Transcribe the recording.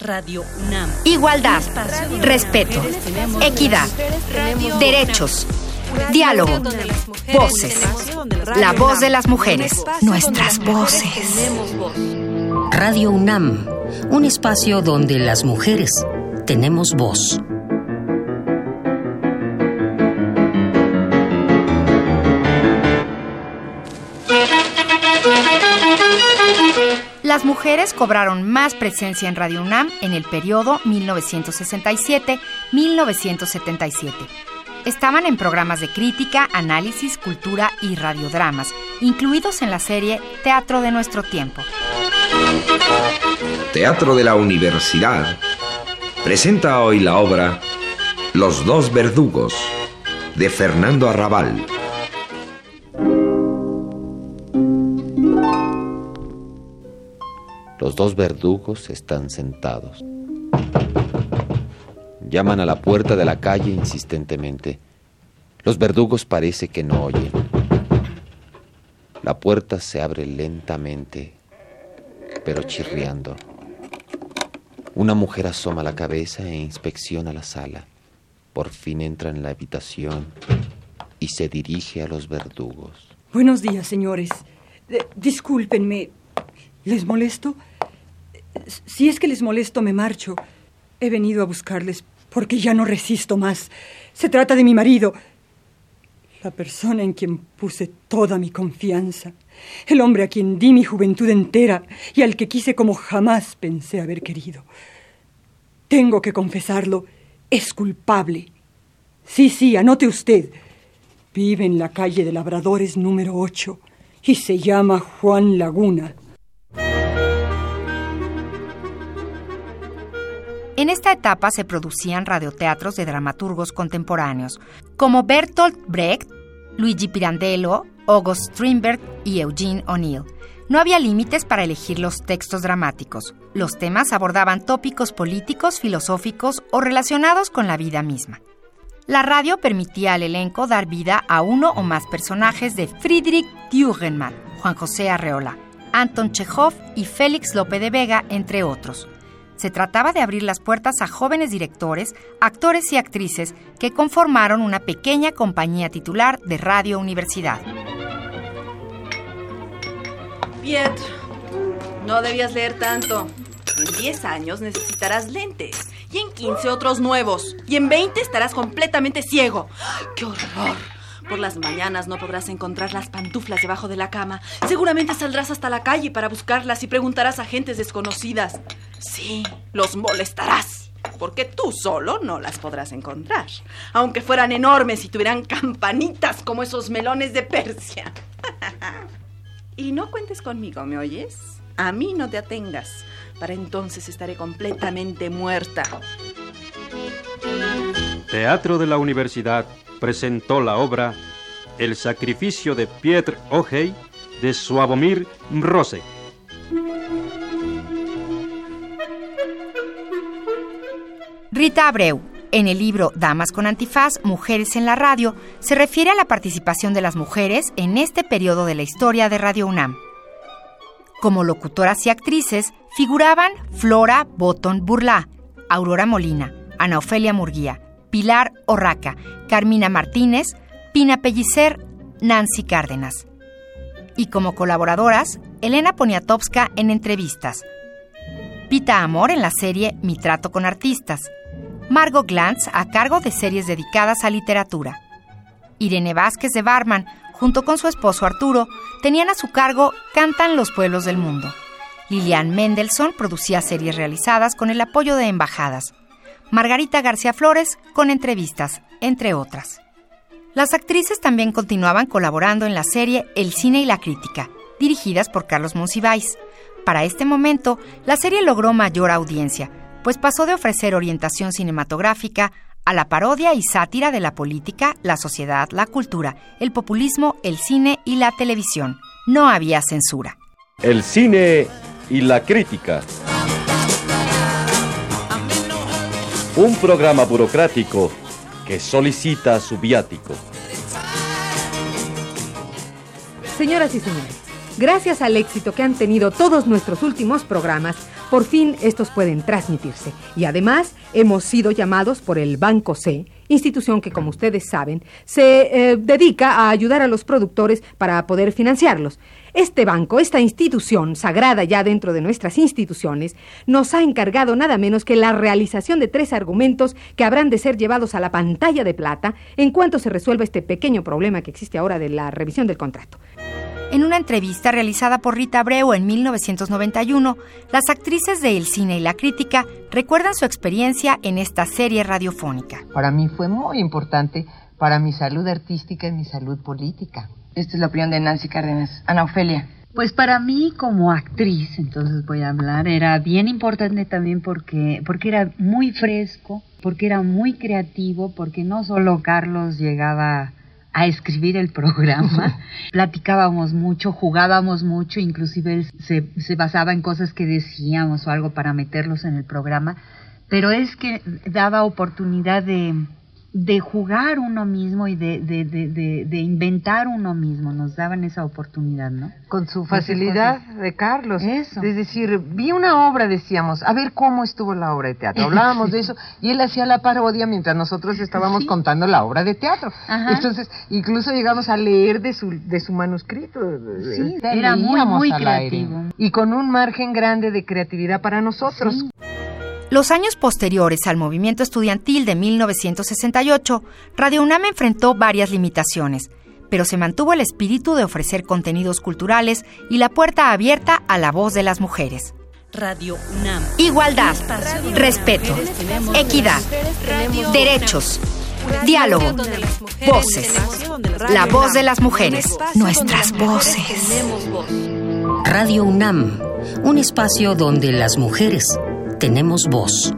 Radio UNAM. Igualdad, respeto, equidad, derechos, diálogo, voces. La voz de las mujeres, nuestras voces. Radio UNAM, un espacio donde las mujeres tenemos voz. Las mujeres cobraron más presencia en Radio UNAM en el periodo 1967-1977. Estaban en programas de crítica, análisis, cultura y radiodramas, incluidos en la serie Teatro de nuestro tiempo. Teatro de la Universidad presenta hoy la obra Los dos verdugos de Fernando Arrabal. Los dos verdugos están sentados. Llaman a la puerta de la calle insistentemente. Los verdugos parece que no oyen. La puerta se abre lentamente, pero chirriando. Una mujer asoma la cabeza e inspecciona la sala. Por fin entra en la habitación y se dirige a los verdugos. Buenos días, señores. Eh, discúlpenme. ¿Les molesto? Si es que les molesto, me marcho. He venido a buscarles porque ya no resisto más. Se trata de mi marido, la persona en quien puse toda mi confianza, el hombre a quien di mi juventud entera y al que quise como jamás pensé haber querido. Tengo que confesarlo, es culpable. Sí, sí, anote usted. Vive en la calle de Labradores número 8 y se llama Juan Laguna. En esta etapa se producían radioteatros de dramaturgos contemporáneos, como Bertolt Brecht, Luigi Pirandello, August Strindberg y Eugene O'Neill. No había límites para elegir los textos dramáticos. Los temas abordaban tópicos políticos, filosóficos o relacionados con la vida misma. La radio permitía al elenco dar vida a uno o más personajes de Friedrich Dürrenmatt, Juan José Arreola, Anton Chekhov y Félix Lope de Vega, entre otros. Se trataba de abrir las puertas a jóvenes directores, actores y actrices que conformaron una pequeña compañía titular de Radio Universidad. Pietro, no debías leer tanto. En 10 años necesitarás lentes y en 15 otros nuevos y en 20 estarás completamente ciego. ¡Qué horror! Por las mañanas no podrás encontrar las pantuflas debajo de la cama. Seguramente saldrás hasta la calle para buscarlas y preguntarás a gentes desconocidas. Sí, los molestarás. Porque tú solo no las podrás encontrar. Aunque fueran enormes y tuvieran campanitas como esos melones de Persia. y no cuentes conmigo, ¿me oyes? A mí no te atengas. Para entonces estaré completamente muerta. Teatro de la Universidad presentó la obra El sacrificio de Pietr Ojei de Suavomir Rose. Rita Abreu, en el libro Damas con Antifaz, Mujeres en la Radio, se refiere a la participación de las mujeres en este periodo de la historia de Radio UNAM. Como locutoras y actrices figuraban Flora Botton Burlá, Aurora Molina, Ana Ofelia Murguía, Pilar Orraca, Carmina Martínez, Pina Pellicer, Nancy Cárdenas. Y como colaboradoras, Elena Poniatowska en entrevistas, Pita Amor en la serie Mi trato con artistas, Margot Glantz a cargo de series dedicadas a literatura. Irene Vázquez de Barman, junto con su esposo Arturo, tenían a su cargo Cantan los pueblos del mundo. Lilian Mendelssohn producía series realizadas con el apoyo de embajadas. Margarita García Flores con entrevistas, entre otras. Las actrices también continuaban colaborando en la serie El cine y la crítica, dirigidas por Carlos Monsiváis. Para este momento, la serie logró mayor audiencia, pues pasó de ofrecer orientación cinematográfica a la parodia y sátira de la política, la sociedad, la cultura, el populismo, el cine y la televisión. No había censura. El cine y la crítica. Un programa burocrático que solicita su viático. Señoras y señores, gracias al éxito que han tenido todos nuestros últimos programas, por fin estos pueden transmitirse. Y además hemos sido llamados por el Banco C, institución que, como ustedes saben, se eh, dedica a ayudar a los productores para poder financiarlos. Este banco, esta institución sagrada ya dentro de nuestras instituciones, nos ha encargado nada menos que la realización de tres argumentos que habrán de ser llevados a la pantalla de plata en cuanto se resuelva este pequeño problema que existe ahora de la revisión del contrato. En una entrevista realizada por Rita Abreu en 1991, las actrices de El Cine y la Crítica recuerdan su experiencia en esta serie radiofónica. Para mí fue muy importante para mi salud artística y mi salud política. Esta es la opinión de Nancy Cárdenas. Ana Ofelia. Pues para mí como actriz, entonces voy a hablar, era bien importante también porque, porque era muy fresco, porque era muy creativo, porque no solo Carlos llegaba a escribir el programa. Platicábamos mucho, jugábamos mucho, inclusive él se, se basaba en cosas que decíamos o algo para meterlos en el programa, pero es que daba oportunidad de, de jugar uno mismo y de, de, de, de, inventar uno mismo. Nos daban esa oportunidad, ¿no? Con su facilidad de Carlos. Eso. Es decir, vi una obra, decíamos, a ver cómo estuvo la obra de teatro. Hablábamos de eso y él hacía la parodia mientras nosotros estábamos contando la obra de teatro. Entonces, incluso llegamos a leer de su, de su manuscrito. Sí, era muy, muy creativo. Y con un margen grande de creatividad para nosotros. Los años posteriores al movimiento estudiantil de 1968, Radio UNAM enfrentó varias limitaciones, pero se mantuvo el espíritu de ofrecer contenidos culturales y la puerta abierta a la voz de las mujeres. Radio UNAM. Igualdad, respeto, equidad, derechos, diálogo, voces. La voz de las mujeres, nuestras voces. Radio UNAM, un espacio donde las mujeres tenemos voz.